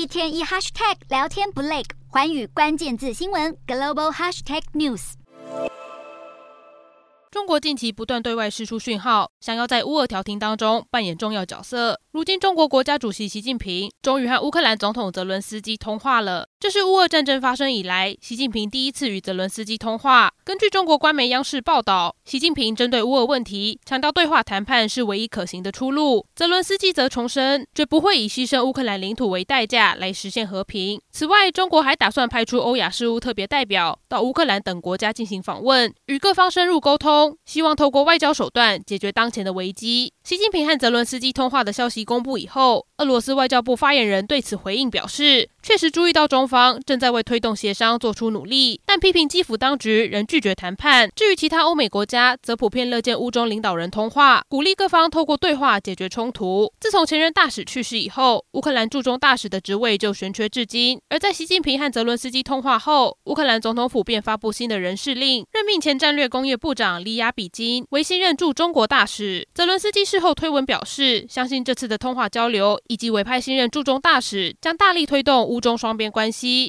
一天一 hashtag 聊天不累，环宇关键字新闻 global hashtag news。中国近期不断对外释出讯号，想要在乌俄调停当中扮演重要角色。如今，中国国家主席习近平终于和乌克兰总统泽伦斯基通话了。这是乌俄战争发生以来，习近平第一次与泽伦斯基通话。根据中国官媒央视报道，习近平针对乌俄问题强调，对话谈判是唯一可行的出路。泽伦斯基则重申，绝不会以牺牲乌克兰领土为代价来实现和平。此外，中国还打算派出欧亚事务特别代表到乌克兰等国家进行访问，与各方深入沟通，希望透过外交手段解决当前的危机。习近平和泽伦斯基通话的消息公布以后，俄罗斯外交部发言人对此回应表示，确实注意到中方正在为推动协商做出努力，但批评基辅当局仍拒绝谈判。至于其他欧美国家，则普遍乐见乌中领导人通话，鼓励各方透过对话解决冲突。自从前任大使去世以后，乌克兰驻中大使的职位就悬缺至今。而在习近平和泽伦斯基通话后，乌克兰总统府便发布新的人事令，任命前战略工业部长里亚比金为新任驻中国大使。泽伦斯基事后推文表示，相信这次的通话交流以及委派新任驻中大使，将大力推动乌中双边关系。